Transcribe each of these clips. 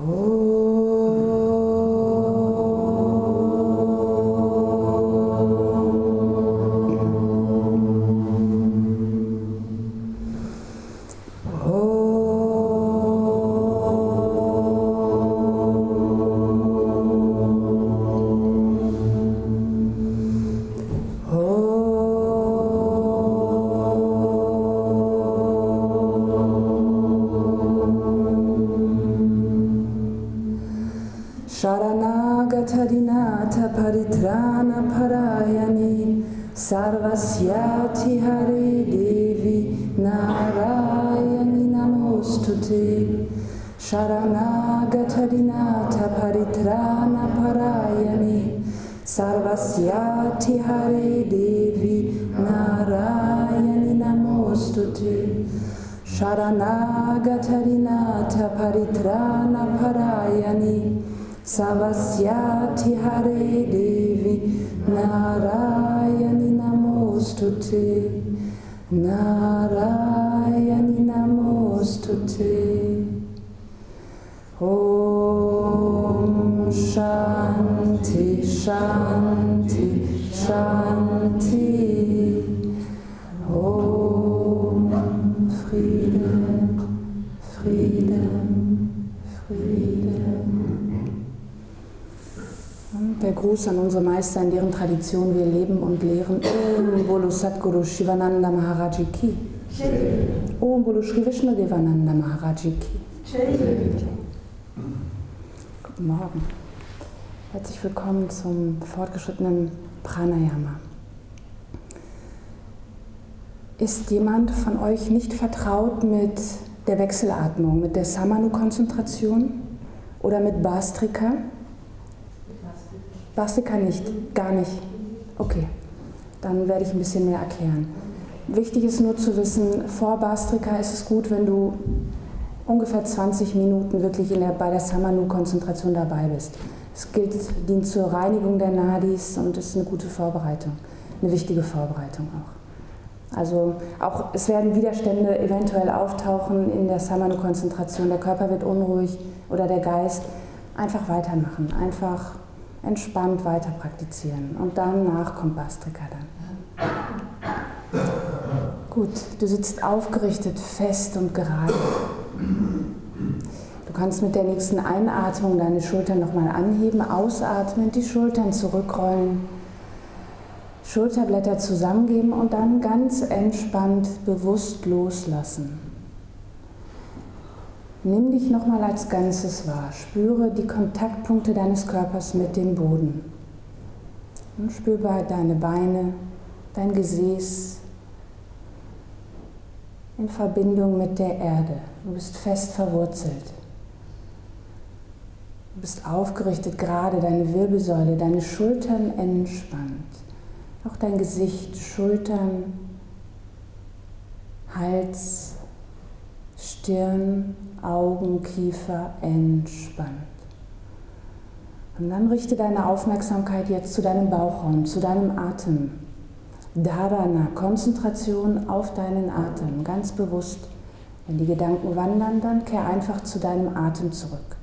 Oh. Meister, in deren Tradition wir leben und lehren. Om Bolo Satguru Shivananda Maharaji Ki. Om Bolo Shri Vishnu Devananda Maharaji Ki. Guten Morgen. Herzlich willkommen zum fortgeschrittenen Pranayama. Ist jemand von euch nicht vertraut mit der Wechselatmung, mit der Samanu-Konzentration oder mit Bastrika? Bastrika nicht, gar nicht. Okay, dann werde ich ein bisschen mehr erklären. Wichtig ist nur zu wissen, vor Bastrika ist es gut, wenn du ungefähr 20 Minuten wirklich der, bei der Samanu-Konzentration dabei bist. Es gilt, dient zur Reinigung der Nadis und ist eine gute Vorbereitung, eine wichtige Vorbereitung auch. Also auch es werden Widerstände eventuell auftauchen in der Samanu-Konzentration. Der Körper wird unruhig oder der Geist. Einfach weitermachen, einfach entspannt weiter praktizieren. Und danach kommt Bastrika dann. Gut, du sitzt aufgerichtet, fest und gerade. Du kannst mit der nächsten Einatmung deine Schultern nochmal anheben, ausatmen, die Schultern zurückrollen, Schulterblätter zusammengeben und dann ganz entspannt bewusst loslassen. Nimm dich nochmal als Ganzes wahr. Spüre die Kontaktpunkte deines Körpers mit dem Boden. Und spüre deine Beine, dein Gesäß in Verbindung mit der Erde. Du bist fest verwurzelt. Du bist aufgerichtet gerade, deine Wirbelsäule, deine Schultern entspannt. Auch dein Gesicht, Schultern, Hals, Stirn, Augen, Kiefer entspannt. Und dann richte deine Aufmerksamkeit jetzt zu deinem Bauchraum, zu deinem Atem. Dharana, Konzentration auf deinen Atem, ganz bewusst. Wenn die Gedanken wandern, dann kehr einfach zu deinem Atem zurück.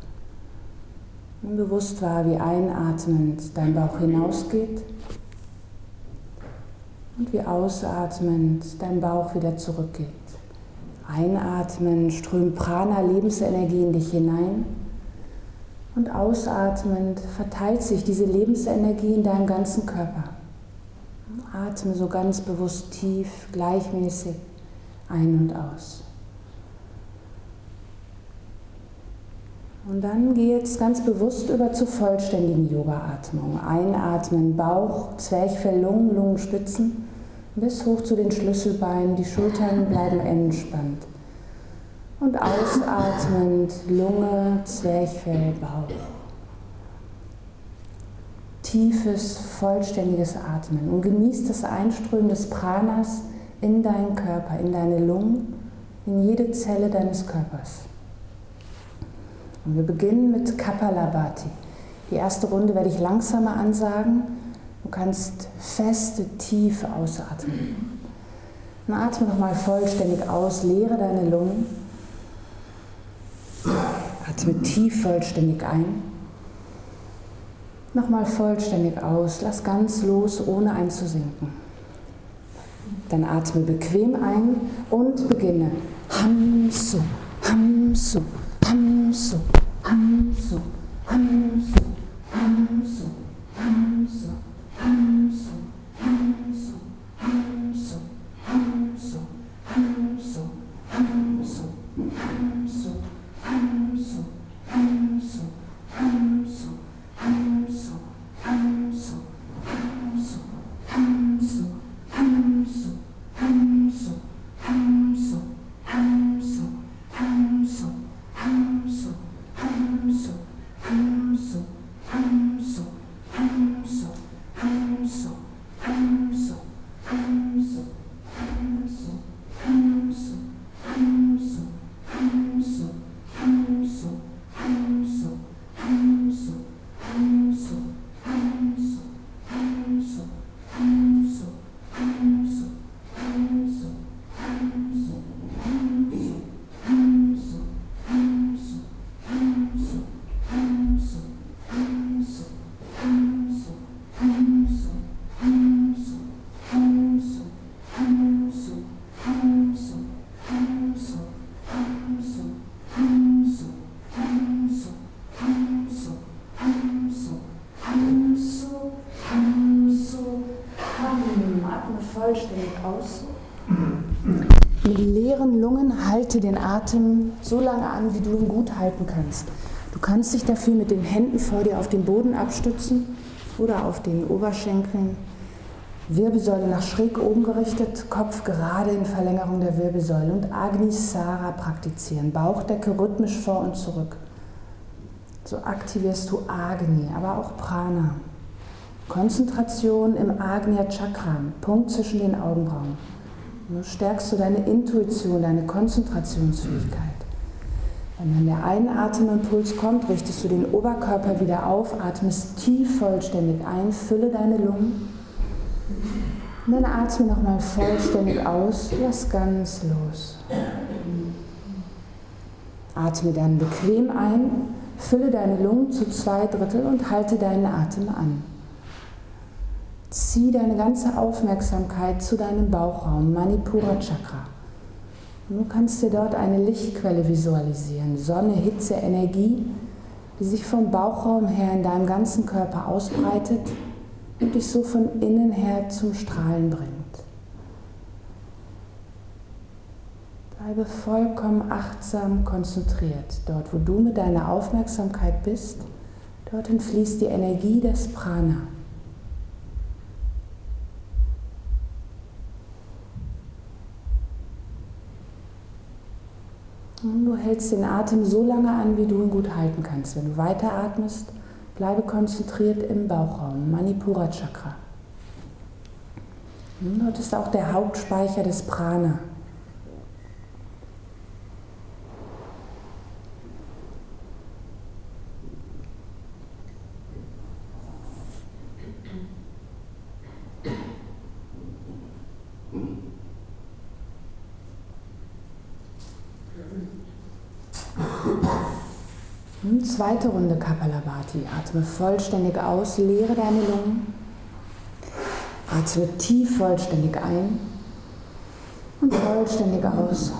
Nimm bewusst wahr, wie einatmend dein Bauch hinausgeht und wie ausatmend dein Bauch wieder zurückgeht. Einatmen strömt Prana, Lebensenergie in dich hinein. Und ausatmend verteilt sich diese Lebensenergie in deinem ganzen Körper. Atme so ganz bewusst tief, gleichmäßig ein und aus. Und dann geh jetzt ganz bewusst über zur vollständigen Yoga-Atmung. Einatmen, Bauch, Zwerchfell, Lungen, Lungenspitzen bis hoch zu den Schlüsselbeinen. Die Schultern bleiben entspannt. Und ausatmend Lunge, Zwerchfell, Bauch. Tiefes, vollständiges Atmen und genieß das Einströmen des Pranas in deinen Körper, in deine Lungen, in jede Zelle deines Körpers. Und wir beginnen mit Kapalabhati. Die erste Runde werde ich langsamer ansagen Du kannst feste, tief ausatmen. Und atme nochmal vollständig aus, leere deine Lungen. Atme tief vollständig ein. Nochmal vollständig aus, lass ganz los, ohne einzusinken. Dann atme bequem ein und beginne. Hamsu, Hamsu, Hamsu, Hamsu, Hamsu, Hamsu, Hamsu. hamsu. Halte den Atem so lange an, wie du ihn gut halten kannst. Du kannst dich dafür mit den Händen vor dir auf den Boden abstützen oder auf den Oberschenkeln. Wirbelsäule nach schräg oben gerichtet, Kopf gerade in Verlängerung der Wirbelsäule und Agni Sara praktizieren. Bauchdecke rhythmisch vor und zurück. So aktivierst du Agni, aber auch Prana. Konzentration im Agnya Chakra, Punkt zwischen den Augenbrauen. Stärkst du deine Intuition, deine Konzentrationsfähigkeit. Wenn dann der Einatemimpuls kommt, richtest du den Oberkörper wieder auf, atmest tief vollständig ein, fülle deine Lungen. Und dann atme nochmal vollständig aus, lass ganz los. Atme dann bequem ein, fülle deine Lungen zu zwei Drittel und halte deinen Atem an. Zieh deine ganze Aufmerksamkeit zu deinem Bauchraum, Manipura Chakra. Und du kannst dir dort eine Lichtquelle visualisieren, Sonne, Hitze, Energie, die sich vom Bauchraum her in deinem ganzen Körper ausbreitet und dich so von innen her zum Strahlen bringt. Bleibe vollkommen achtsam konzentriert. Dort, wo du mit deiner Aufmerksamkeit bist, dorthin fließt die Energie des Prana. Du hältst den Atem so lange an, wie du ihn gut halten kannst. Wenn du weiteratmest, bleibe konzentriert im Bauchraum, Manipura Chakra. Dort ist auch der Hauptspeicher des Prana. Zweite Runde Kapalabhati. Atme vollständig aus, leere deine Lungen. Atme tief vollständig ein und vollständig aus.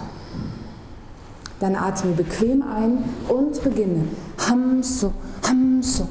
Dann atme bequem ein und beginne. Hamso, Hamso,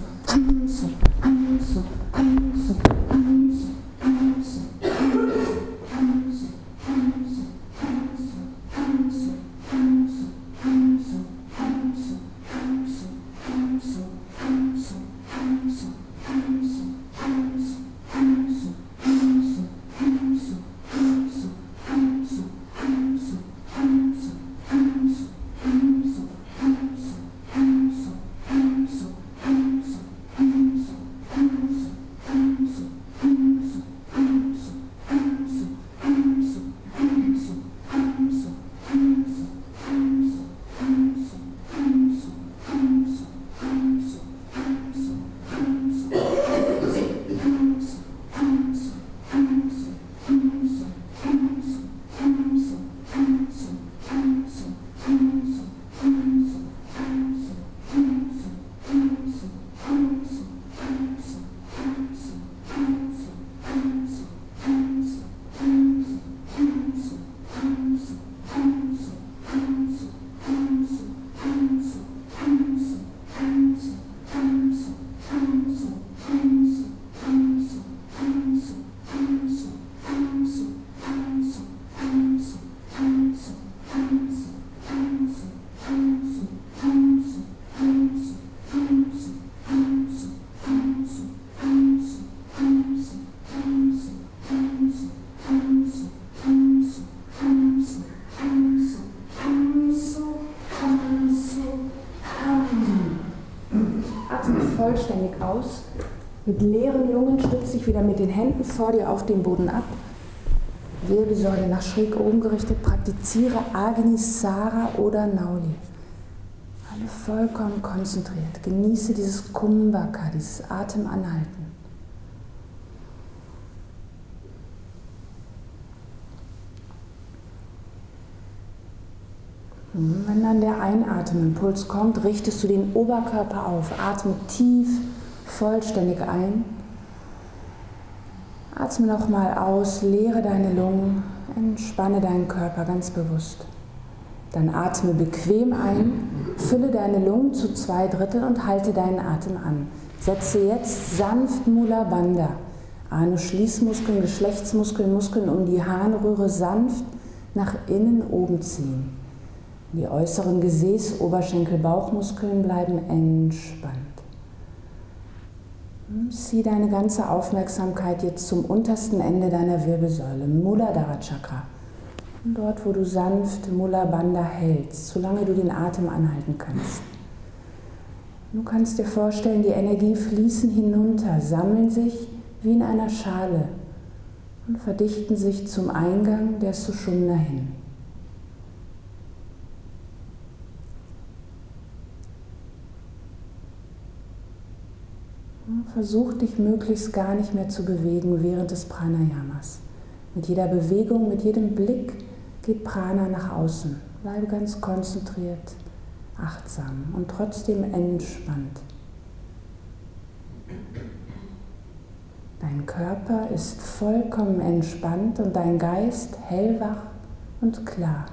vor dir auf den Boden ab. Wirbelsäule nach schräg oben gerichtet. Praktiziere Agni Sara oder Nauli. Alle vollkommen konzentriert. Genieße dieses Kumbhaka, dieses Atemanhalten. Wenn dann der Einatemimpuls kommt, richtest du den Oberkörper auf, atme tief, vollständig ein. Atme nochmal aus, leere deine Lungen, entspanne deinen Körper ganz bewusst. Dann atme bequem ein, fülle deine Lungen zu zwei Drittel und halte deinen Atem an. Setze jetzt sanft Mula Bandha, Anus-Schließmuskeln, Geschlechtsmuskeln, Muskeln um die Harnröhre sanft nach innen oben ziehen. Die äußeren Gesäß-, Oberschenkel-, Bauchmuskeln bleiben entspannt. Zieh deine ganze Aufmerksamkeit jetzt zum untersten Ende deiner Wirbelsäule, Muladhara Chakra. dort, wo du sanft Mula Bandha hältst, solange du den Atem anhalten kannst. Du kannst dir vorstellen, die Energie fließen hinunter, sammeln sich wie in einer Schale und verdichten sich zum Eingang der Sushumna hin. Versuch dich möglichst gar nicht mehr zu bewegen während des Pranayamas. Mit jeder Bewegung, mit jedem Blick geht Prana nach außen. Bleibe ganz konzentriert, achtsam und trotzdem entspannt. Dein Körper ist vollkommen entspannt und dein Geist hellwach und klar.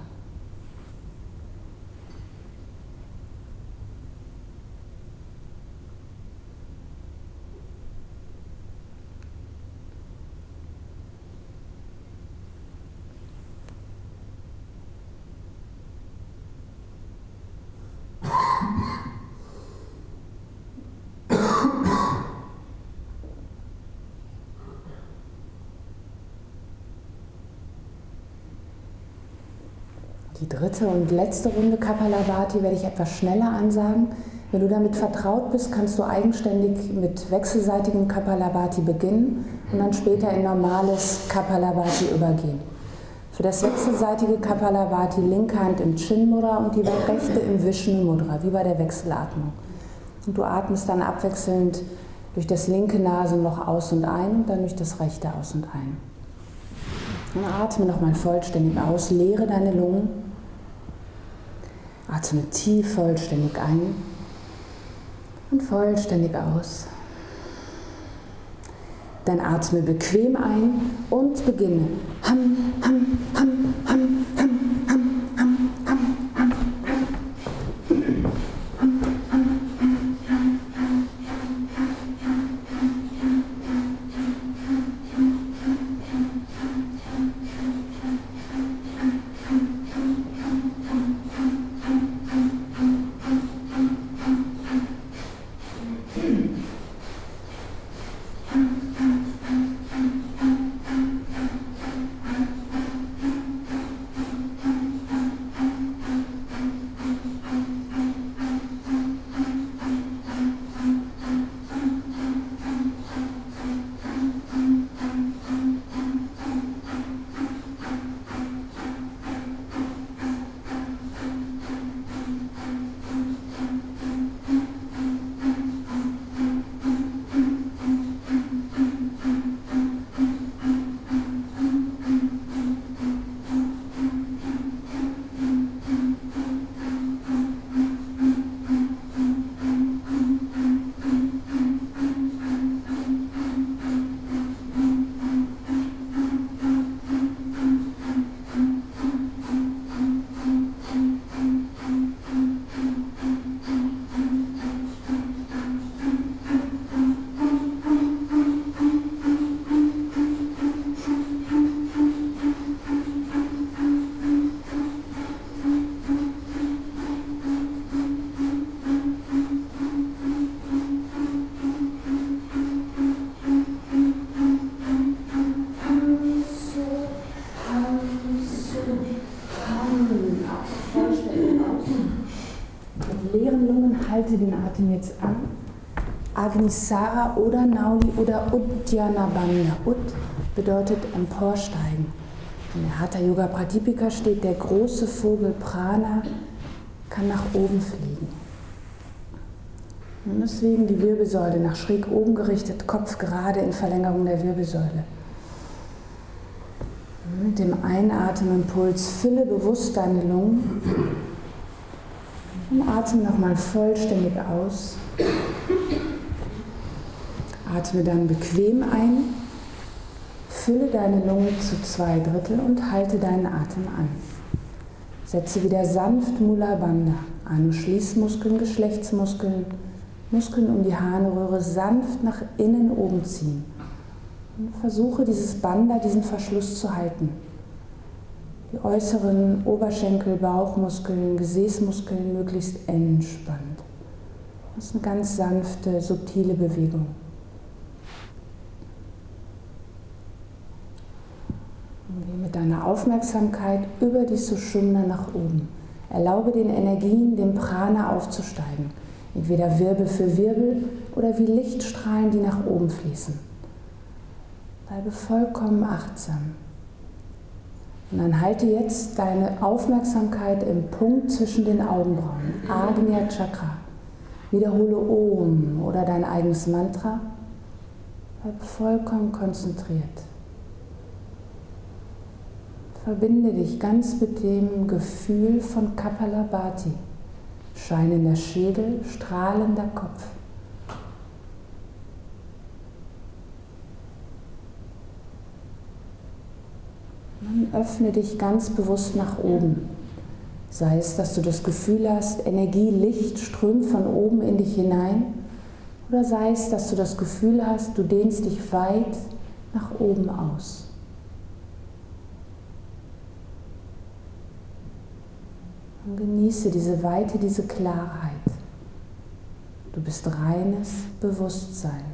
Die dritte und letzte Runde Kapalabhati werde ich etwas schneller ansagen. Wenn du damit vertraut bist, kannst du eigenständig mit wechselseitigem Kapalabhati beginnen und dann später in normales Kapalabhati übergehen. Für das wechselseitige Kapalabhati linke Hand im Chin Mudra und die rechte im Vishnu Mudra, wie bei der Wechselatmung. Und du atmest dann abwechselnd durch das linke Nasenloch aus und ein und dann durch das rechte aus und ein. Und atme nochmal vollständig aus, leere deine Lungen Atme tief vollständig ein und vollständig aus. Dann atme bequem ein und beginne. Ham, ham, ham, jetzt an. Agnisara oder Nauli oder Uddiyana Bandha. Ud bedeutet emporsteigen. In der Hatha Yoga Pradipika steht, der große Vogel Prana kann nach oben fliegen. Und deswegen die Wirbelsäule nach schräg oben gerichtet, Kopf gerade in Verlängerung der Wirbelsäule. Mit dem Einatemimpuls fülle bewusst deine Lungen und atme nochmal vollständig aus. Atme dann bequem ein, fülle deine Lunge zu zwei Drittel und halte deinen Atem an. Setze wieder sanft Mula Bandha, Anu Schließmuskeln, Geschlechtsmuskeln, Muskeln um die Harnröhre sanft nach innen oben ziehen. Und versuche dieses Bandha, diesen Verschluss zu halten. Die äußeren Oberschenkel, Bauchmuskeln, Gesäßmuskeln möglichst entspannt. Das ist eine ganz sanfte, subtile Bewegung. Und geh mit deiner Aufmerksamkeit über die Sushumna nach oben. Erlaube den Energien, dem Prana aufzusteigen. Entweder Wirbel für Wirbel oder wie Lichtstrahlen, die nach oben fließen. Bleibe vollkommen achtsam. Und dann halte jetzt deine Aufmerksamkeit im Punkt zwischen den Augenbrauen, Agnya Chakra. Wiederhole Om oder dein eigenes Mantra. Bleib vollkommen konzentriert. Verbinde dich ganz mit dem Gefühl von Kapalabhati. Scheinender Schädel, strahlender Kopf. Dann öffne dich ganz bewusst nach oben. Sei es, dass du das Gefühl hast, Energie, Licht strömt von oben in dich hinein. Oder sei es, dass du das Gefühl hast, du dehnst dich weit nach oben aus. Und genieße diese Weite, diese Klarheit. Du bist reines Bewusstsein.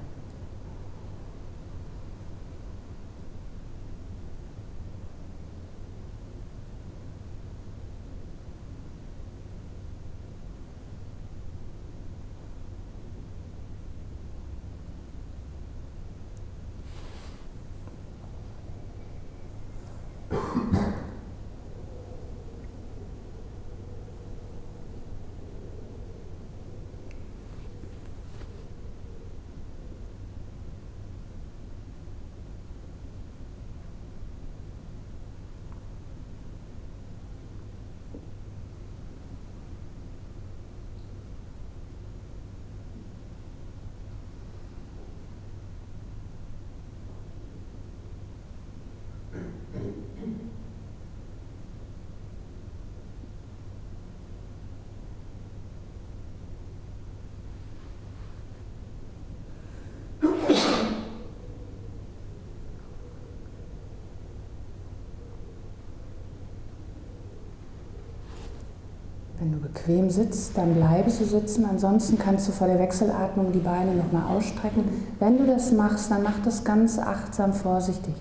Wenn du bequem sitzt, dann bleibe so sitzen. Ansonsten kannst du vor der Wechselatmung die Beine nochmal ausstrecken. Wenn du das machst, dann mach das ganz achtsam, vorsichtig.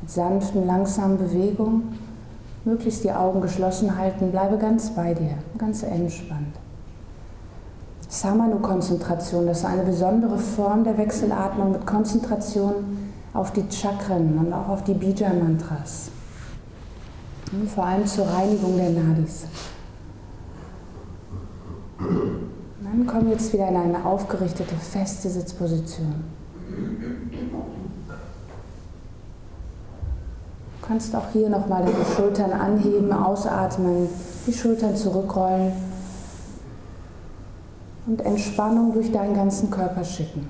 Mit sanften, langsamen Bewegungen. Möglichst die Augen geschlossen halten. Bleibe ganz bei dir, ganz entspannt. Samanu-Konzentration, das ist eine besondere Form der Wechselatmung mit Konzentration auf die Chakren und auch auf die Bija-Mantras. Vor allem zur Reinigung der Nadis. Dann komm jetzt wieder in eine aufgerichtete, feste Sitzposition. Du kannst auch hier nochmal deine Schultern anheben, ausatmen, die Schultern zurückrollen und Entspannung durch deinen ganzen Körper schicken.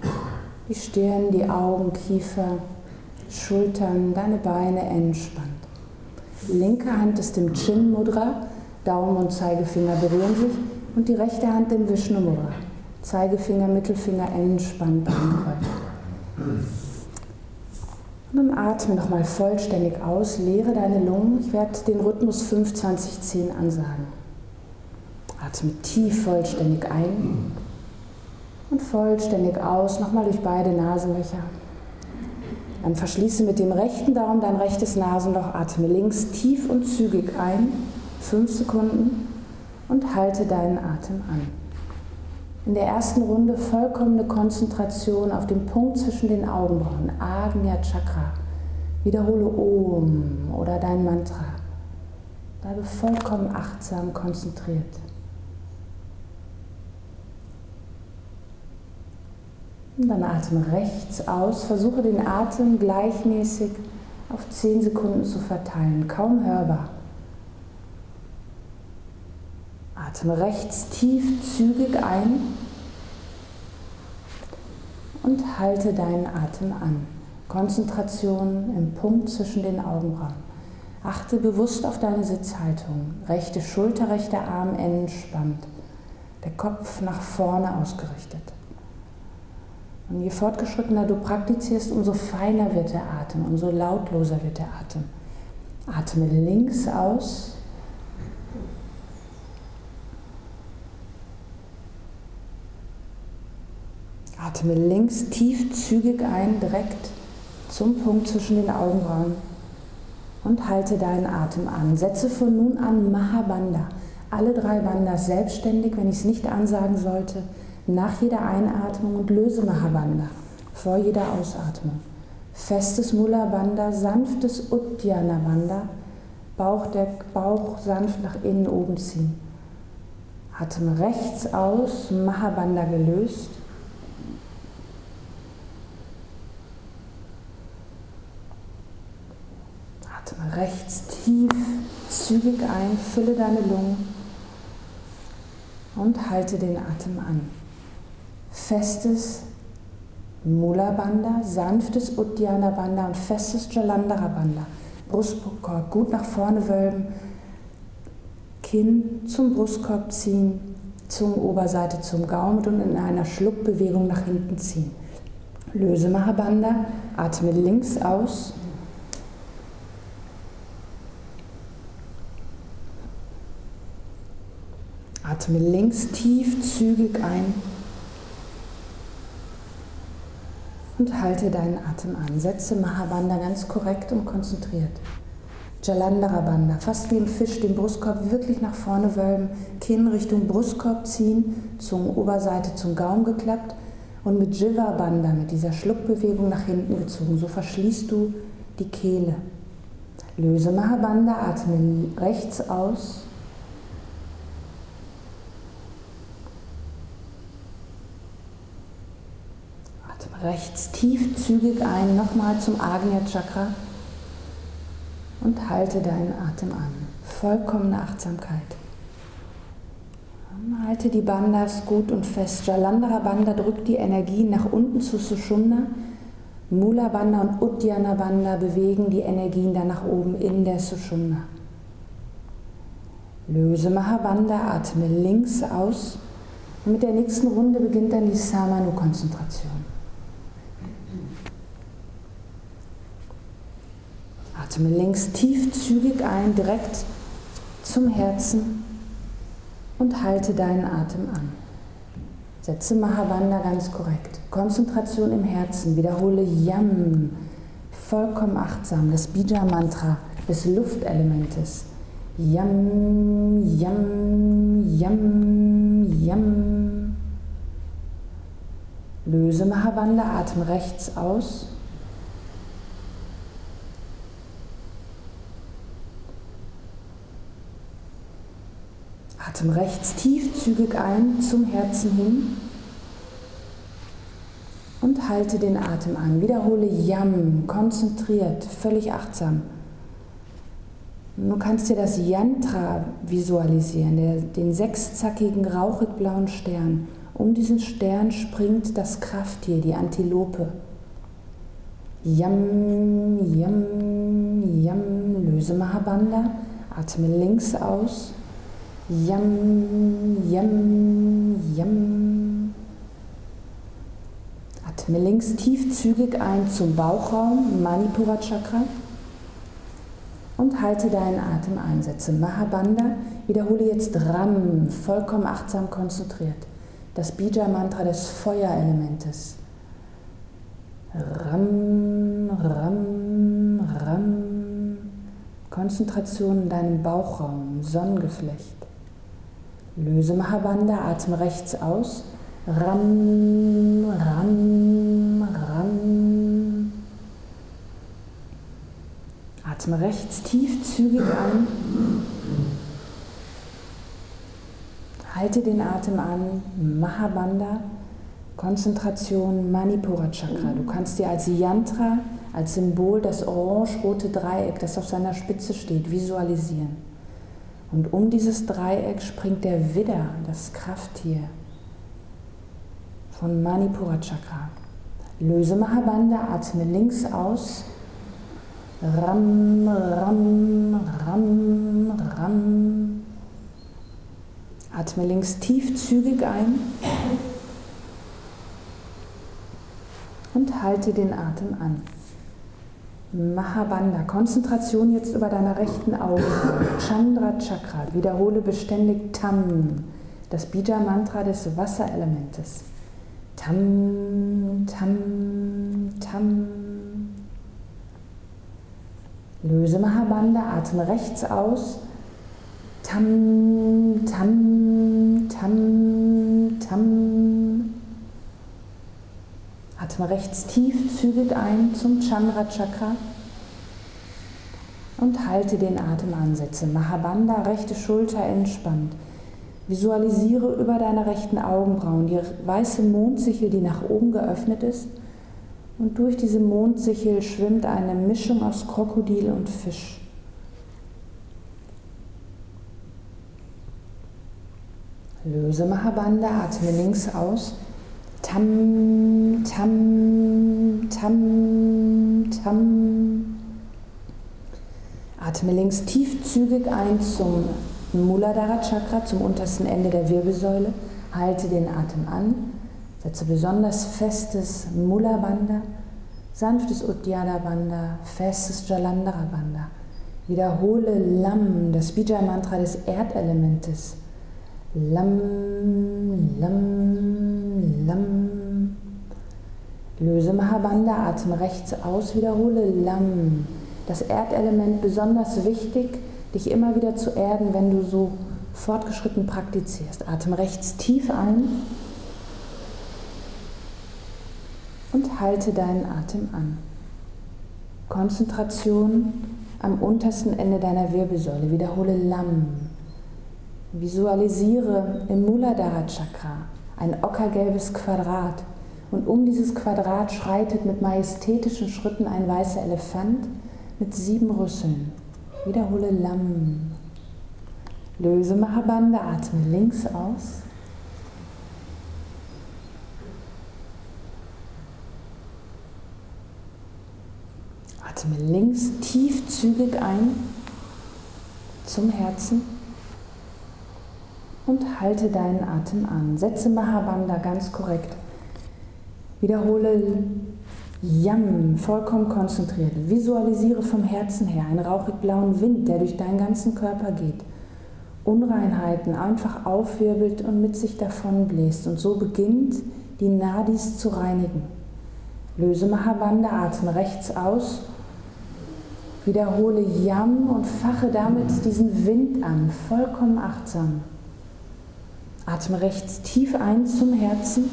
Die Stirn, die Augen, Kiefer, Schultern, deine Beine entspannt. linke Hand ist im Chin Mudra, Daumen und Zeigefinger berühren sich und die rechte Hand im Vishnu Mudra. Zeigefinger, Mittelfinger entspannt ankreuzen. Und dann atme nochmal vollständig aus, leere deine Lungen. Ich werde den Rhythmus 5, 20, 10 ansagen. Atme tief vollständig ein und vollständig aus, nochmal durch beide Nasenlöcher. Dann verschließe mit dem rechten Daumen dein rechtes Nasenloch, atme links tief und zügig ein, 5 Sekunden und halte deinen Atem an. In der ersten Runde vollkommene Konzentration auf den Punkt zwischen den Augenbrauen, Agnya Chakra. Wiederhole Om oder dein Mantra. Bleibe vollkommen achtsam konzentriert. Und dann atme rechts aus. Versuche den Atem gleichmäßig auf 10 Sekunden zu verteilen, kaum hörbar. Atme rechts tief zügig ein und halte deinen Atem an. Konzentration im Punkt zwischen den Augenbrauen. Achte bewusst auf deine Sitzhaltung. Rechte Schulter, rechter Arm entspannt. Der Kopf nach vorne ausgerichtet. Und je fortgeschrittener du praktizierst, umso feiner wird der Atem, umso lautloser wird der Atem. Atme links aus Atme links tief zügig ein, direkt zum Punkt zwischen den Augenbrauen und halte deinen Atem an. Setze von nun an Mahabandha, alle drei Bandhas selbstständig, wenn ich es nicht ansagen sollte, nach jeder Einatmung und löse Mahabandha vor jeder Ausatmung. Festes Mula Bandha, sanftes Uddiyana Bandha, Bauchdeck, Bauch sanft nach innen oben ziehen. Atem rechts aus, Mahabandha gelöst. Rechts tief, zügig ein, fülle deine Lungen und halte den Atem an. Festes Mula Bandha, sanftes Uddiyana Bandha und festes Jalandhara Bandha. Brustkorb gut nach vorne wölben, Kinn zum Brustkorb ziehen, Zungenoberseite zum Gaumen und in einer Schluckbewegung nach hinten ziehen. Löse Mahabandha, atme links aus Atme links tief, zügig ein und halte deinen Atem an. Setze Mahabandha ganz korrekt und konzentriert. Jalandhara Bandha, fast wie ein Fisch, den Brustkorb wirklich nach vorne wölben, Kinn Richtung Brustkorb ziehen, Zungenoberseite zum Gaumen geklappt und mit Jiva Bandha, mit dieser Schluckbewegung nach hinten gezogen. So verschließt du die Kehle. Löse Mahabandha, atme rechts aus rechts tief zügig ein, nochmal zum Agnya Chakra und halte deinen Atem an. Vollkommene Achtsamkeit. Halte die Bandhas gut und fest. Jalandhara Bandha drückt die Energie nach unten zu Sushumna. Mula Bandha und Uddiyana Bandha bewegen die Energien dann nach oben in der Sushumna. Löse Mahabandha, atme links aus. Und mit der nächsten Runde beginnt dann die Samanu-Konzentration. Atme links tief zügig ein, direkt zum Herzen und halte deinen Atem an. Setze Mahabandha ganz korrekt. Konzentration im Herzen. Wiederhole Yam. Vollkommen achtsam. Das Bija-Mantra des Luftelementes. Yam, Yam, Yam, Yam. Löse Mahabandha, Atem rechts aus. Atem rechts tief zügig ein zum Herzen hin und halte den Atem an. Wiederhole Yam, konzentriert, völlig achtsam. Du kannst dir das Yantra visualisieren, den sechszackigen, rauchig blauen Stern. Um diesen Stern springt das Krafttier, die Antilope. Yam, Yam, Yam, löse Mahabandha, atme links aus Yam, yam, yam. Atme links tief zügig ein zum Bauchraum, Manipura Chakra. Und halte deinen Atem ein. Setze Mahabandha. Wiederhole jetzt Ram, vollkommen achtsam konzentriert. Das Bija-Mantra des Feuerelementes. Ram, Ram, Ram. Konzentration in deinem Bauchraum, Sonnengeflecht. Löse Mahabandha, atme rechts aus. Ram, Ram, Ram. Atme rechts tiefzügig ein. Halte den Atem an, Mahabandha, Konzentration Manipura Chakra. Du kannst dir als Yantra, als Symbol das orange-rote Dreieck, das auf seiner Spitze steht, visualisieren. Und um dieses Dreieck springt der Widder, das Krafttier von Manipura Chakra. Löse Mahabandha, atme links aus. Ram, Ram, Ram, Ram. Atme links tiefzügig ein und halte den Atem an. Mahabandha, Konzentration jetzt über deiner rechten Auge. Chandra Chakra, wiederhole beständig Tam, das Bija-Mantra des Wasserelementes. Tam, Tam, Tam. Löse Mahabandha, atme rechts aus. Tam, Tam, Tam, Tam. Atme rechts tiefzügig ein zum Chandra Chakra und halte den Atem an. Mahabandha, rechte Schulter entspannt. Visualisiere über deine rechten Augenbrauen die weiße Mondsichel, die nach oben geöffnet ist. Und durch diese Mondsichel schwimmt eine Mischung aus Krokodil und Fisch. Löse Mahabandha, atme links aus. Tam, tam, tam, tam. Atme links tiefzügig ein zum Muladhara Chakra zum untersten Ende der Wirbelsäule. Halte den Atem an. Setze besonders festes Mula Bandha, sanftes Uddiyana Bandha, festes Jalandhara Bandha. Wiederhole Lam, das Bija Mantra des Erdelementes. Lam, Lam. Löse Mahabandha, atme rechts aus, wiederhole Lam. Das Erdelement besonders wichtig dich immer wieder zu erden, wenn du so fortgeschritten praktizierst. Atem rechts tief ein und halte deinen Atem an. Konzentration am untersten Ende deiner Wirbelsäule. Wiederhole Lam. Visualisiere im Muladhara Chakra ein ockergelbes Quadrat und um dieses Quadrat schreitet mit majestätischen Schritten ein weißer Elefant mit sieben Rüsseln. Wiederhole Lam. Löse Mahabandha, atme links aus. Atme links tiefzügig ein zum Herzen und halte deinen Atem an. Setze Mahabandha ganz korrekt. Wiederhole Yam, vollkommen konzentriert. Visualisiere vom Herzen her einen rauchig-blauen Wind, der durch deinen ganzen Körper geht. Unreinheiten einfach aufwirbelt und mit sich davon bläst. Und so beginnt die Nadis zu reinigen. Löse Mahabandha, atme rechts aus. Wiederhole Yam und fache damit diesen Wind an, vollkommen achtsam. Atme rechts tief ein zum Herzen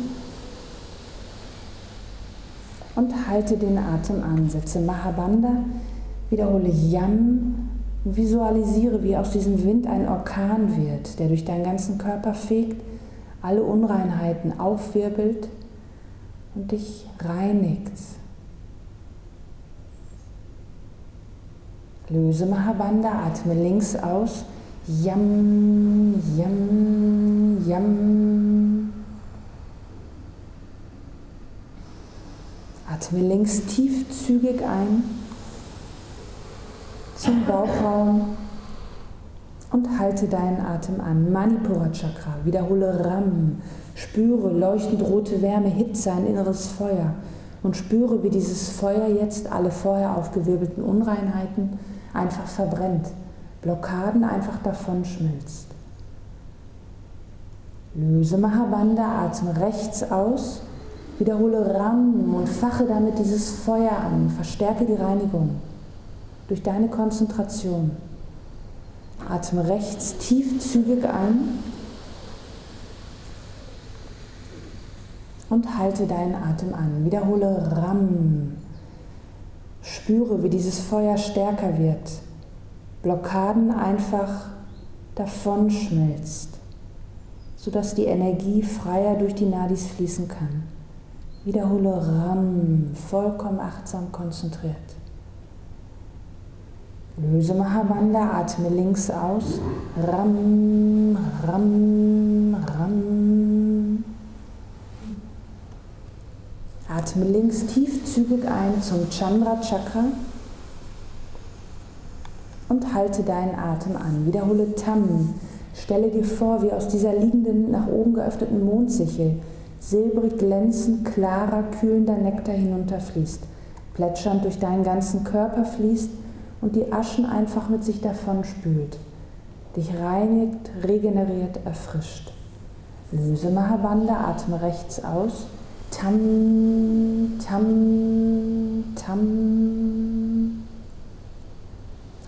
und halte den Atem an. Setze Mahabandha, wiederhole Yam, visualisiere, wie aus diesem Wind ein Orkan wird, der durch deinen ganzen Körper fegt, alle Unreinheiten aufwirbelt und dich reinigt. Löse Mahabandha, atme links aus. Yam, yam, yam. Atme links tiefzügig ein zum Bauchraum und halte deinen Atem an. Manipura Chakra. Wiederhole Ram. Spüre leuchtend rote Wärme, Hitze, ein inneres Feuer. Und spüre, wie dieses Feuer jetzt alle vorher aufgewirbelten Unreinheiten einfach verbrennt. Blockaden einfach davon schmilzt. Löse Mahabandha, atme rechts aus Wiederhole Ram und fache damit dieses Feuer an. Verstärke die Reinigung durch deine Konzentration. Atme rechts tiefzügig ein und halte deinen Atem an. Wiederhole Ram. Spüre, wie dieses Feuer stärker wird. Blockaden einfach davon schmilzt, sodass die Energie freier durch die Nadis fließen kann. Wiederhole Ram, vollkommen achtsam konzentriert. Löse Mahabanda, atme links aus. Ram, Ram, Ram. Atme links tiefzügig ein zum Chandra Chakra und halte deinen Atem an. Wiederhole Tam. Stelle dir vor, wie aus dieser liegenden, nach oben geöffneten Mondsichel silbrig glänzend, klarer, kühlender Nektar hinunterfließt, plätschernd durch deinen ganzen Körper fließt und die Aschen einfach mit sich davon spült, dich reinigt, regeneriert, erfrischt. Löse Mahabanda, atme rechts aus. Tam, tam, tam.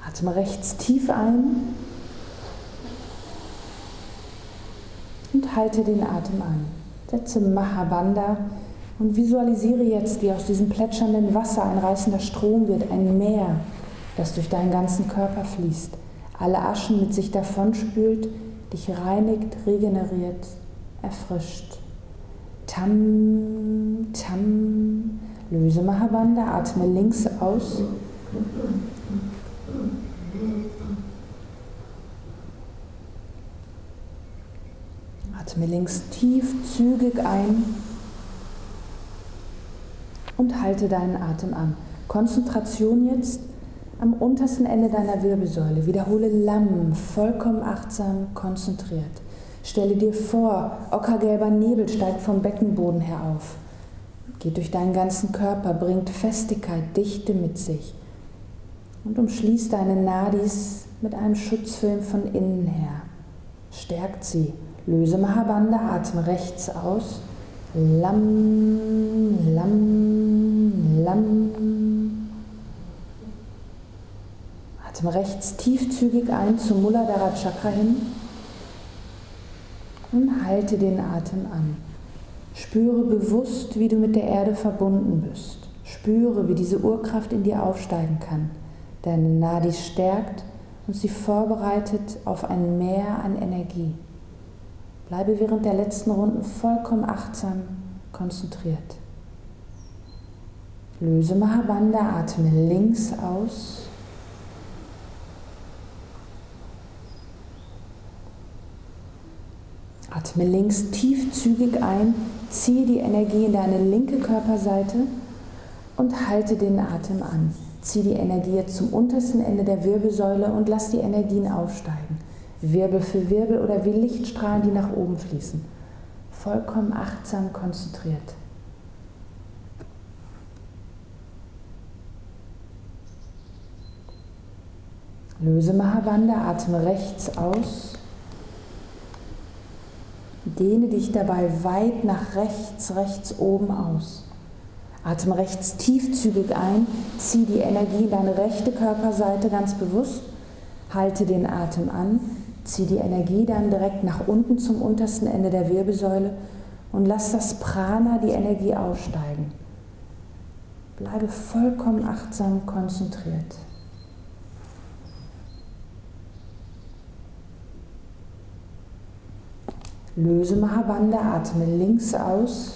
Atme rechts tief ein und halte den Atem an. Setze Mahabanda und visualisiere jetzt, wie aus diesem plätschernden Wasser ein reißender Strom wird, ein Meer, das durch deinen ganzen Körper fließt, alle Aschen mit sich davonspült, dich reinigt, regeneriert, erfrischt. Tam, tam, löse Mahabanda, atme links aus. Atme links tief, zügig ein und halte deinen Atem an. Konzentration jetzt am untersten Ende deiner Wirbelsäule. Wiederhole Lamm, vollkommen achtsam, konzentriert. Stelle dir vor, ockergelber Nebel steigt vom Beckenboden her auf. Geht durch deinen ganzen Körper, bringt Festigkeit, Dichte mit sich und umschließt deine Nadis mit einem Schutzfilm von innen her. Stärkt sie. Löse Mahabanda, atme rechts aus. Lam, lam, lam. Atme rechts tiefzügig ein zum Muladhara Chakra hin und halte den Atem an. Spüre bewusst, wie du mit der Erde verbunden bist. Spüre, wie diese Urkraft in dir aufsteigen kann, deine Nadis stärkt und sie vorbereitet auf ein Meer an Energie. Bleibe während der letzten Runden vollkommen achtsam konzentriert. Löse Mahabanda, atme links aus Atme links tiefzügig ein, ziehe die Energie in deine linke Körperseite und halte den Atem an. Zieh die Energie jetzt zum untersten Ende der Wirbelsäule und lass die Energien aufsteigen. Wirbel für Wirbel oder wie Lichtstrahlen, die nach oben fließen. Vollkommen achtsam konzentriert. Löse Mahabanda, atme rechts aus. Dehne dich dabei weit nach rechts, rechts oben aus. Atme rechts tiefzügig ein, zieh die Energie in deine rechte Körperseite ganz bewusst, halte den Atem an, zieh die Energie dann direkt nach unten zum untersten Ende der Wirbelsäule und lass das Prana, die Energie aufsteigen. Bleibe vollkommen achtsam konzentriert. Löse Mahabanda, atme links aus.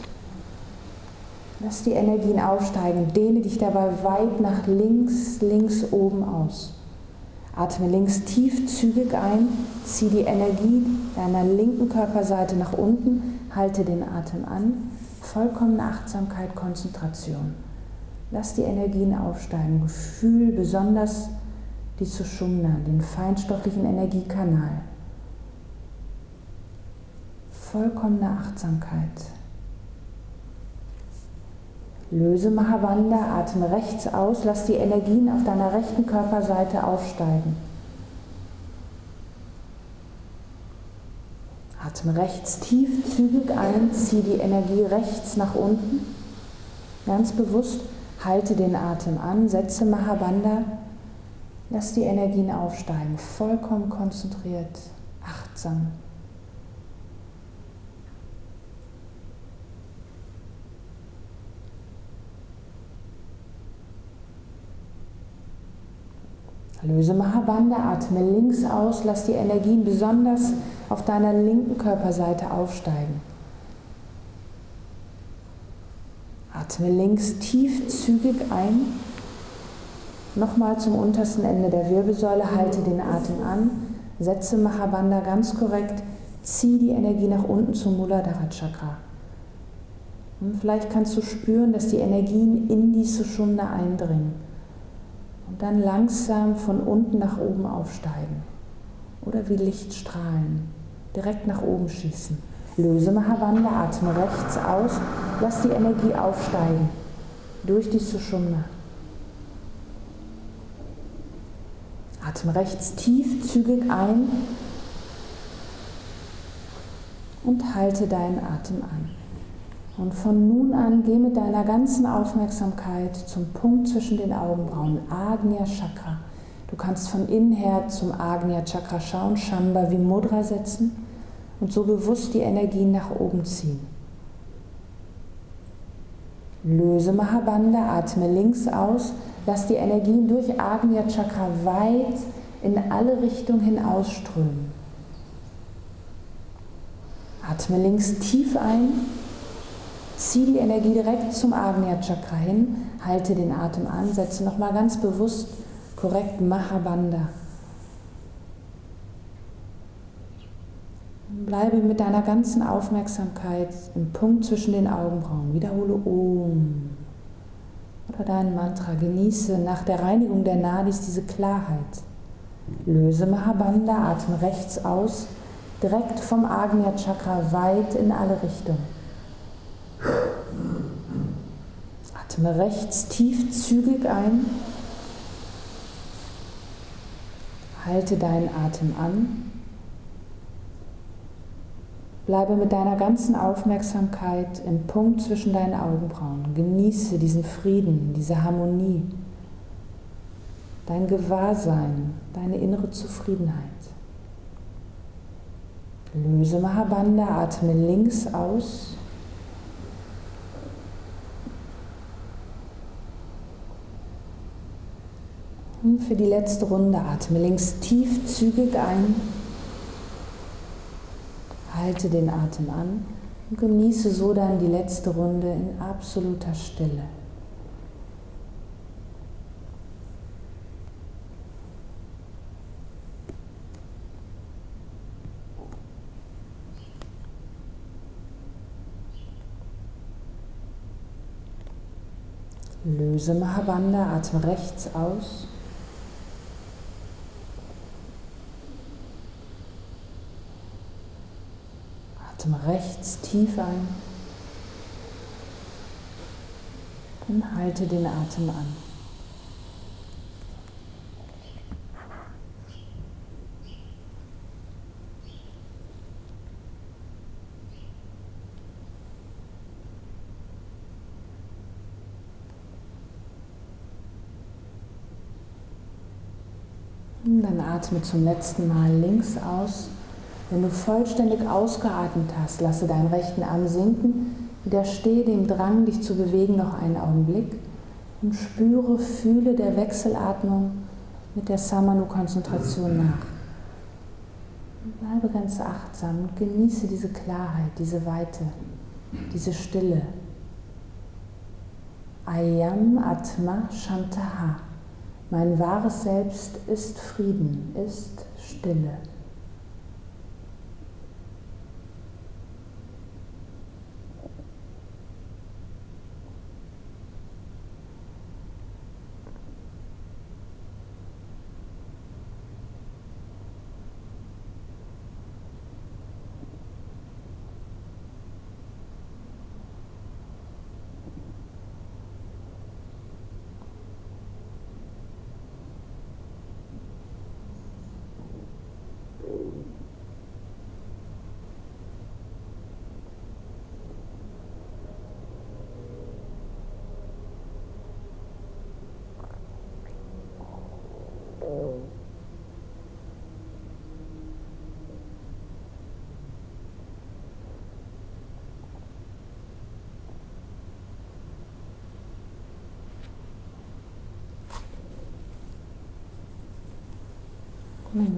Lass die Energien aufsteigen. Dehne dich dabei weit nach links, links oben aus. Atme links tiefzügig ein. Zieh die Energie deiner linken Körperseite nach unten. Halte den Atem an. Vollkommene Achtsamkeit, Konzentration. Lass die Energien aufsteigen. Fühl besonders die Sushumna, den feinstofflichen Energiekanal vollkommene Achtsamkeit. Löse Mahavanda, atme rechts aus, lass die Energien auf deiner rechten Körperseite aufsteigen. Atme rechts tief, zügig ein, zieh die Energie rechts nach unten. Ganz bewusst halte den Atem an, setze Mahabanda, lass die Energien aufsteigen, vollkommen konzentriert, achtsam. Löse Mahabandha, atme links aus, lass die Energien besonders auf deiner linken Körperseite aufsteigen. Atme links tief zügig ein. Nochmal zum untersten Ende der Wirbelsäule, halte den Atem an, setze Mahabandha ganz korrekt, zieh die Energie nach unten zum Muladhara Chakra. Und vielleicht kannst du spüren, dass die Energien in die Sushumna eindringen und dann langsam von unten nach oben aufsteigen oder wie Lichtstrahlen direkt nach oben schießen. Löse Mahavanda, atme rechts aus, lass die Energie aufsteigen durch die Sushumna. Atme rechts tief, zügig ein und halte deinen Atem an. Und von nun an geh mit deiner ganzen Aufmerksamkeit zum Punkt zwischen den Augenbrauen, Agnya Chakra. Du kannst von innen her zum Agnya Chakra schauen, Shamba wie Mudra setzen und so bewusst die Energien nach oben ziehen. Löse Mahabandha, atme links aus, lass die Energien durch Agnya Chakra weit in alle Richtungen hin ausströmen. Atme links tief ein Zieh die Energie direkt zum Agnya Chakra hin, halte den Atem an, setze nochmal ganz bewusst korrekt Mahabandha. Bleibe mit deiner ganzen Aufmerksamkeit im Punkt zwischen den Augenbrauen. Wiederhole Om oder dein Mantra. Genieße nach der Reinigung der Nadis diese Klarheit. Löse Mahabandha, atme rechts aus, direkt vom Agnya Chakra weit in alle Richtungen. Atme rechts tief zügig ein. Halte deinen Atem an. Bleibe mit deiner ganzen Aufmerksamkeit im Punkt zwischen deinen Augenbrauen. Genieße diesen Frieden, diese Harmonie, dein Gewahrsein, deine innere Zufriedenheit. Löse Mahabandha, atme links aus. Für die letzte Runde atme links tief zügig ein. Halte den Atem an und genieße so dann die letzte Runde in absoluter Stille. Löse Mahabandha, atme rechts aus. Atme rechts tief ein und halte den Atem an. Dann atme zum letzten Mal links aus wenn du vollständig ausgeatmet hast, lasse deinen rechten Arm sinken, widerstehe dem Drang, dich zu bewegen, noch einen Augenblick und spüre, fühle der Wechselatmung mit der Samanu-Konzentration nach. Bleibe ganz achtsam und genieße diese Klarheit, diese Weite, diese Stille. Ayam Atma Shantaha. Mein wahres Selbst ist Frieden, ist Stille.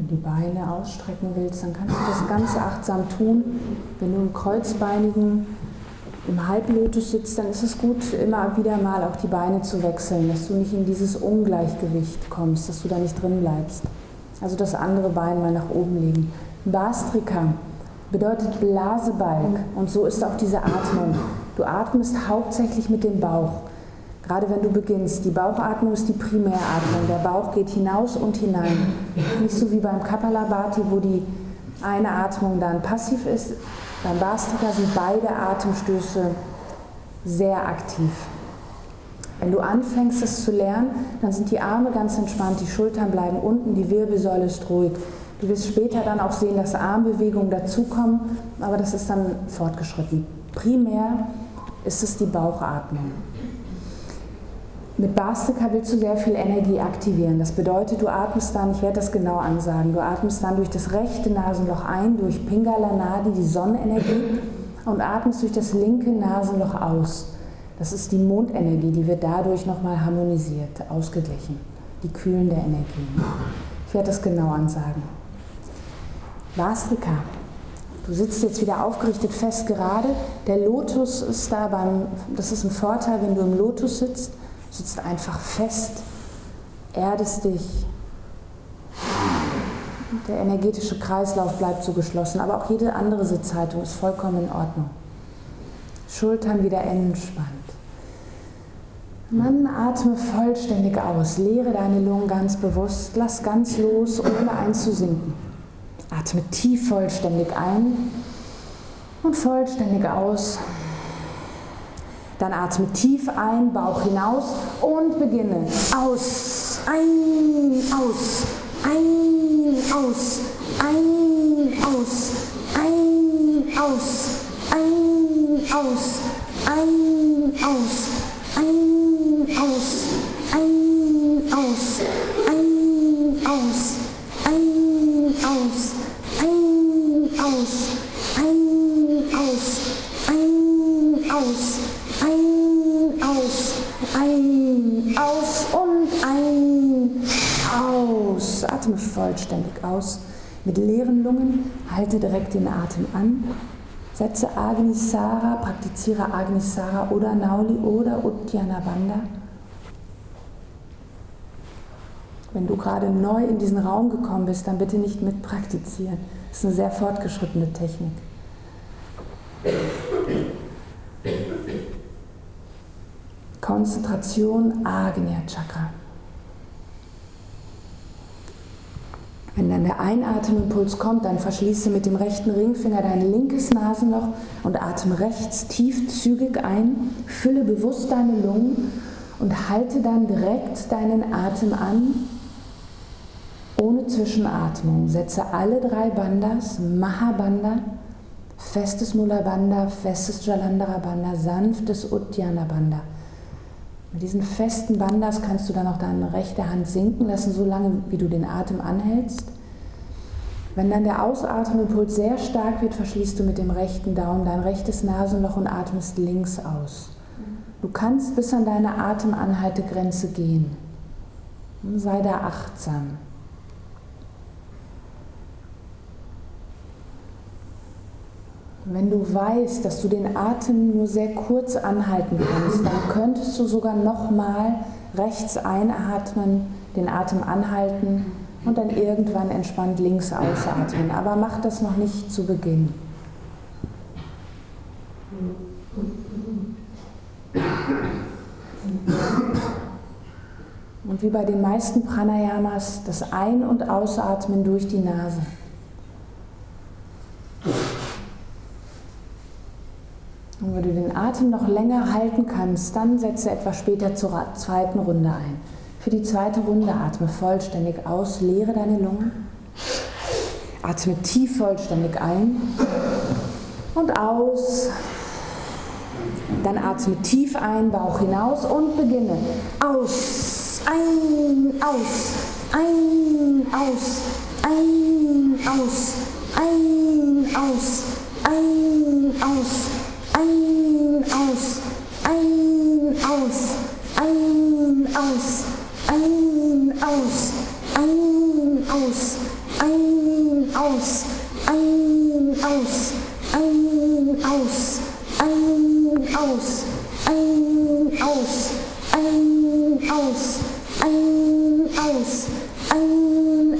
Die Beine ausstrecken willst, dann kannst du das ganz achtsam tun. Wenn du im Kreuzbeinigen, im Halblotus sitzt, dann ist es gut, immer wieder mal auch die Beine zu wechseln, dass du nicht in dieses Ungleichgewicht kommst, dass du da nicht drin bleibst. Also das andere Bein mal nach oben legen. Bastrika bedeutet Blasebalg und so ist auch diese Atmung. Du atmest hauptsächlich mit dem Bauch. Gerade wenn du beginnst, die Bauchatmung ist die Primäratmung. Der Bauch geht hinaus und hinein. Nicht so wie beim Kapalabhati, wo die eine Atmung dann passiv ist. Beim Bastrika sind beide Atemstöße sehr aktiv. Wenn du anfängst, es zu lernen, dann sind die Arme ganz entspannt, die Schultern bleiben unten, die Wirbelsäule ist ruhig. Du wirst später dann auch sehen, dass Armbewegungen dazukommen, aber das ist dann fortgeschritten. Primär ist es die Bauchatmung. Mit Bastika willst du sehr viel Energie aktivieren. Das bedeutet, du atmest dann, ich werde das genau ansagen, du atmest dann durch das rechte Nasenloch ein, durch Pingala Nadi, die Sonnenenergie, und atmest durch das linke Nasenloch aus. Das ist die Mondenergie, die wird dadurch nochmal harmonisiert, ausgeglichen. Die kühlende Energie. Ich werde das genau ansagen. Vastrika. Du sitzt jetzt wieder aufgerichtet fest gerade. Der Lotus ist da beim, das ist ein Vorteil, wenn du im Lotus sitzt sitzt einfach fest, erdest dich. Der energetische Kreislauf bleibt so geschlossen, aber auch jede andere Sitzhaltung ist vollkommen in Ordnung. Schultern wieder entspannt. dann atme vollständig aus, leere deine Lungen ganz bewusst, lass ganz los, ohne einzusinken. Atme tief vollständig ein und vollständig aus. Dann atme tief ein, Bauch hinaus und beginne. Aus, ein, aus, ein, aus, ein, aus, ein, aus, ein, aus, ein, aus, ein, aus, ein, aus, ein, aus, ein, aus, ein, aus, ein, aus, ein, aus. Ein, aus, ein, aus und ein, aus. Atme vollständig aus. Mit leeren Lungen halte direkt den Atem an. Setze Agnisara, praktiziere Agnisara oder Nauli oder Uddiyana Bandha. Wenn du gerade neu in diesen Raum gekommen bist, dann bitte nicht mit praktizieren. Das ist eine sehr fortgeschrittene Technik. Konzentration Agnya Chakra. Wenn dann der Einatemimpuls kommt, dann verschließe mit dem rechten Ringfinger dein linkes Nasenloch und atme rechts tief zügig ein, fülle bewusst deine Lungen und halte dann direkt deinen Atem an, ohne Zwischenatmung. Setze alle drei Bandas, Mahabanda, festes Mula Bandha, festes Jalandhara Bandha, sanftes Uddiyana Bandha mit diesen festen Bandas kannst du dann auch deine rechte Hand sinken lassen, so lange wie du den Atem anhältst. Wenn dann der Ausatmimpuls sehr stark wird, verschließt du mit dem rechten Daumen dein rechtes Nasenloch und atmest links aus. Du kannst bis an deine Atemanhaltegrenze gehen. Sei da achtsam. Wenn du weißt, dass du den Atem nur sehr kurz anhalten kannst, dann könntest du sogar nochmal rechts einatmen, den Atem anhalten und dann irgendwann entspannt links ausatmen. Aber mach das noch nicht zu Beginn. Und wie bei den meisten Pranayamas, das Ein- und Ausatmen durch die Nase. Und wenn du den Atem noch länger halten kannst, dann setze etwas später zur zweiten Runde ein. Für die zweite Runde atme vollständig aus, leere deine Lungen. Atme tief vollständig ein und aus. Dann atme tief ein, Bauch hinaus und beginne. Aus, ein, aus, ein, aus, ein, aus, ein, aus, ein, aus ein, aus, ein, aus, ein, aus, ein, aus, ein, aus, ein, aus, ein, aus, ein, aus, ein, aus, ein, aus, ein, aus, ein, aus, ein,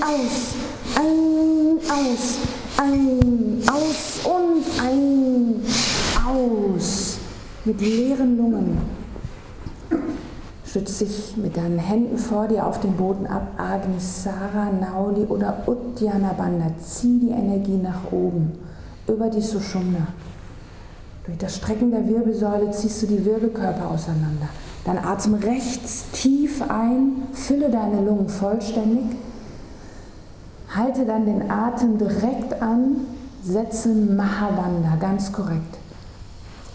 aus, ein, aus, ein, aus und ein aus. Mit leeren Lungen. Stütz dich mit deinen Händen vor dir auf den Boden ab. Agnisara, Nauli oder Uddiyana Bandha. Zieh die Energie nach oben über die Sushumna. Durch das Strecken der Wirbelsäule ziehst du die Wirbelkörper auseinander. Dann atme rechts tief ein, fülle deine Lungen vollständig. Halte dann den Atem direkt an, setze Mahabandha, ganz korrekt.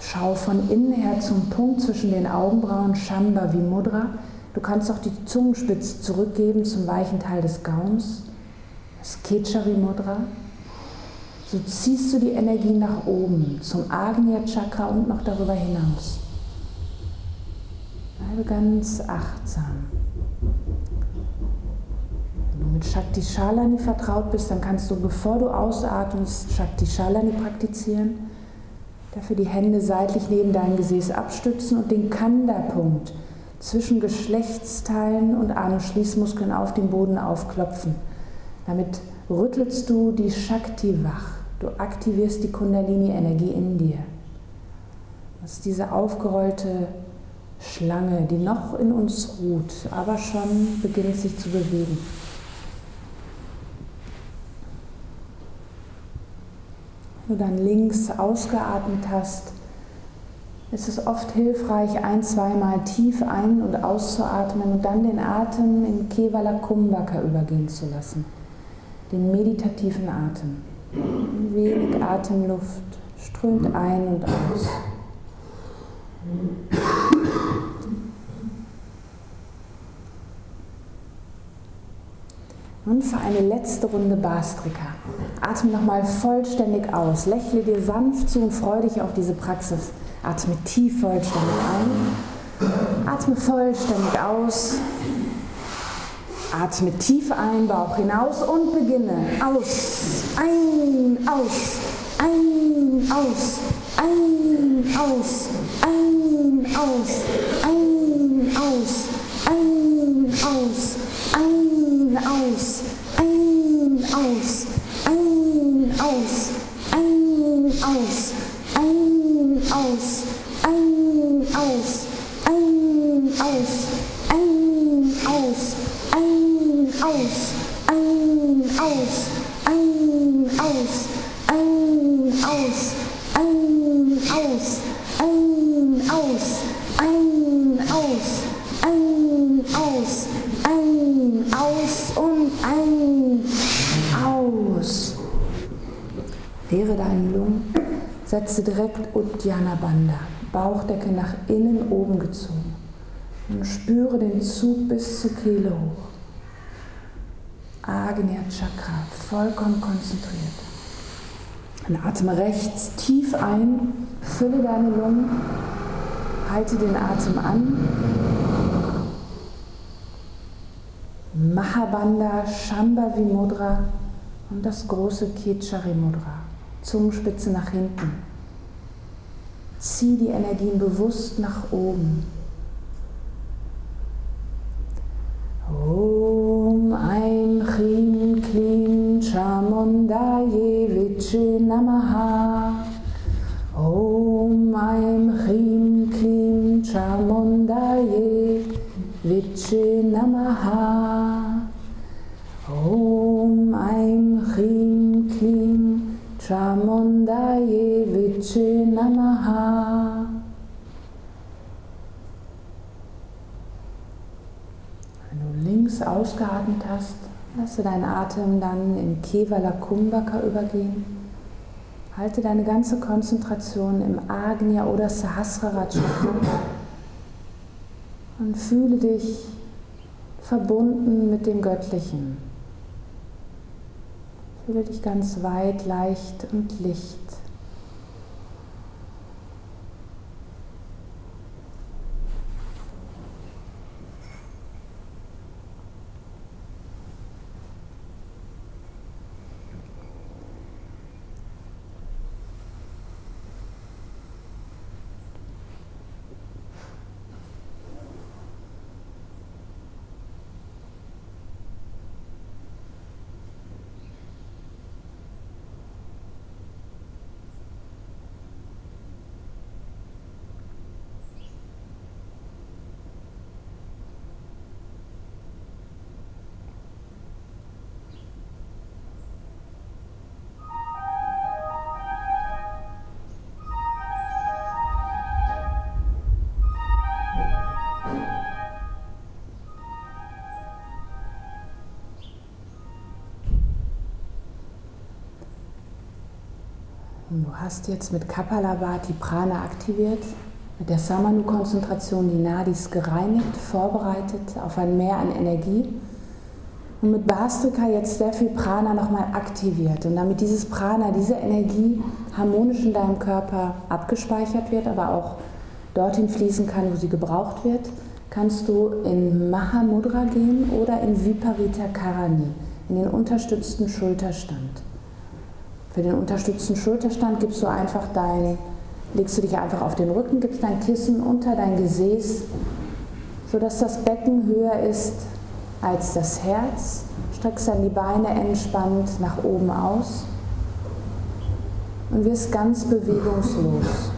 Schau von innen her zum Punkt zwischen den Augenbrauen, Shambhavi Mudra. Du kannst auch die Zungenspitze zurückgeben zum weichen Teil des Gaums, das Kechari Mudra. So ziehst du die Energie nach oben zum Agnya Chakra und noch darüber hinaus. Bleibe ganz achtsam. Wenn du mit Shakti Shalani vertraut bist, dann kannst du, bevor du ausatmest, Shakti Shalani praktizieren. Dafür die Hände seitlich neben dein Gesäß abstützen und den Kanda-Punkt zwischen Geschlechtsteilen und Anus-Schließmuskeln auf dem Boden aufklopfen. Damit rüttelst du die Shakti wach. Du aktivierst die Kundalini-Energie in dir. Das ist diese aufgerollte Schlange, die noch in uns ruht, aber schon beginnt sich zu bewegen. Du dann links ausgeatmet hast, ist es oft hilfreich, ein, zweimal tief ein- und auszuatmen und dann den Atem in Kevala Kumbhaka übergehen zu lassen, den meditativen Atem. Wenig Atemluft strömt ein und aus. Und für eine letzte Runde Bastrika. Atme nochmal vollständig aus. Lächle dir sanft zu und freue dich auf diese Praxis. Atme tief vollständig ein. Atme vollständig aus. Atme tief ein, Bauch hinaus und beginne. Aus, ein, aus, ein, aus, ein, aus, ein, aus, ein, aus, ein, aus, ein, aus, ein, aus, ein, aus, ein, aus, ein, aus, ein, aus, ein, aus, ein, aus ein, aus, ein, aus, ein, aus, ein, aus, ein, aus, ein, aus, ein, aus, ein, aus, ein, aus und ein, aus. Leere deinen Lungen, setze direkt Uddiyana Bandha, Bauchdecke nach innen oben gezogen und spüre den Zug bis zur Kehle hoch. Agnya Chakra, vollkommen konzentriert. Dann atme rechts tief ein, fülle deine Lungen, halte den Atem an. Mahabandha, Shambhavi Mudra und das große Kechari Mudra. Zungenspitze nach hinten. Zieh die Energien bewusst nach oben. Lasse deinen Atem dann in Kevala Kumbhaka übergehen. Halte deine ganze Konzentration im Agnya oder Sahasrara Chakra und fühle dich verbunden mit dem Göttlichen. Fühle dich ganz weit, leicht und licht. Du hast jetzt mit Kapalabhati Prana aktiviert, mit der Samanu-Konzentration die Nadis gereinigt, vorbereitet auf ein Meer an Energie und mit Bastrika jetzt sehr viel Prana nochmal aktiviert und damit dieses Prana, diese Energie harmonisch in deinem Körper abgespeichert wird, aber auch dorthin fließen kann, wo sie gebraucht wird, kannst du in Mahamudra gehen oder in Viparita Karani, in den unterstützten Schulterstand. Für den unterstützten Schulterstand gibst du einfach dein, legst du dich einfach auf den Rücken, gibst dein Kissen unter dein Gesäß, sodass das Becken höher ist als das Herz. Streckst dann die Beine entspannt nach oben aus und wirst ganz bewegungslos.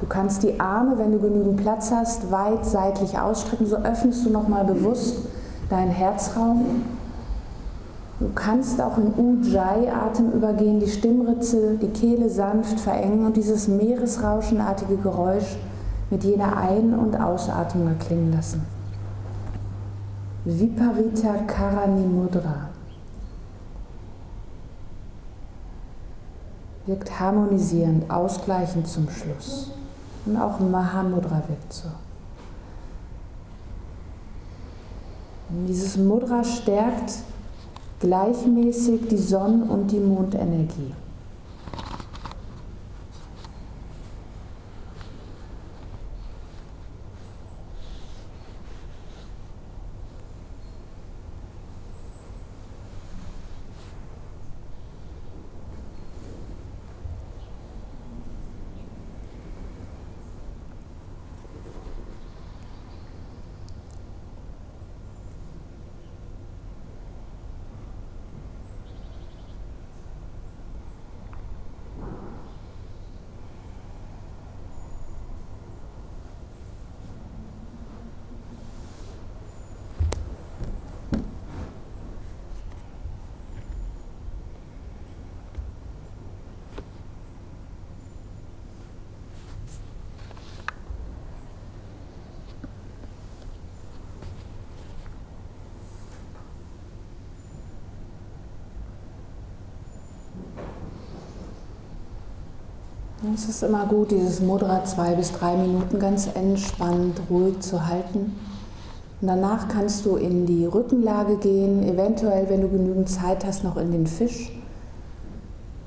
Du kannst die Arme, wenn du genügend Platz hast, weit seitlich ausstrecken. So öffnest du nochmal bewusst deinen Herzraum. Du kannst auch in Ujjayi-Atem übergehen, die Stimmritze, die Kehle sanft verengen und dieses meeresrauschenartige Geräusch mit jeder Ein- und Ausatmung erklingen lassen. Viparita Karani Mudra wirkt harmonisierend, ausgleichend zum Schluss. Und auch Mahamudra wirkt so. Dieses Mudra stärkt gleichmäßig die Sonn- und die Mondenergie. Es ist immer gut, dieses Mudra zwei bis drei Minuten ganz entspannt, ruhig zu halten. Und danach kannst du in die Rückenlage gehen, eventuell, wenn du genügend Zeit hast, noch in den Fisch.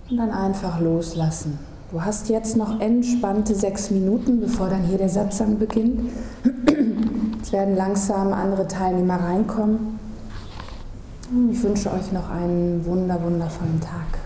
Und dann einfach loslassen. Du hast jetzt noch entspannte sechs Minuten, bevor dann hier der Satzang beginnt. Es werden langsam andere Teilnehmer reinkommen. Ich wünsche euch noch einen wunder, wundervollen Tag.